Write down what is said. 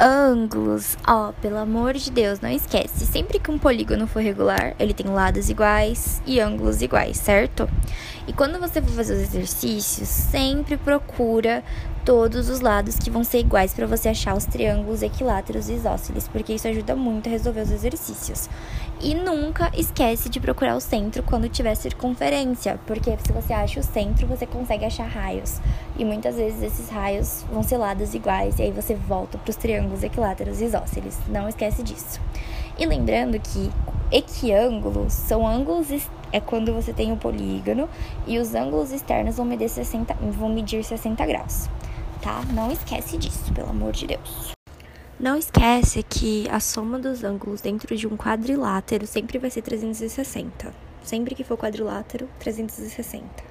ângulos, ó, pelo amor de Deus, não esquece. Sempre que um polígono for regular, ele tem lados iguais e ângulos iguais, certo? E quando você for fazer os exercícios, sempre procura todos os lados que vão ser iguais para você achar os triângulos equiláteros e isósceles, porque isso ajuda muito a resolver os exercícios. E nunca esquece de procurar o centro quando tiver circunferência, porque se você acha o centro, você consegue achar raios. E muitas vezes esses raios vão ser lados iguais, e aí você volta para os triângulos equiláteros e isósceles. Não esquece disso. E lembrando que equiângulos são ângulos é quando você tem o polígono e os ângulos externos vão medir 60, vão medir 60 graus tá? Não esquece disso, pelo amor de Deus. Não esquece que a soma dos ângulos dentro de um quadrilátero sempre vai ser 360. Sempre que for quadrilátero, 360.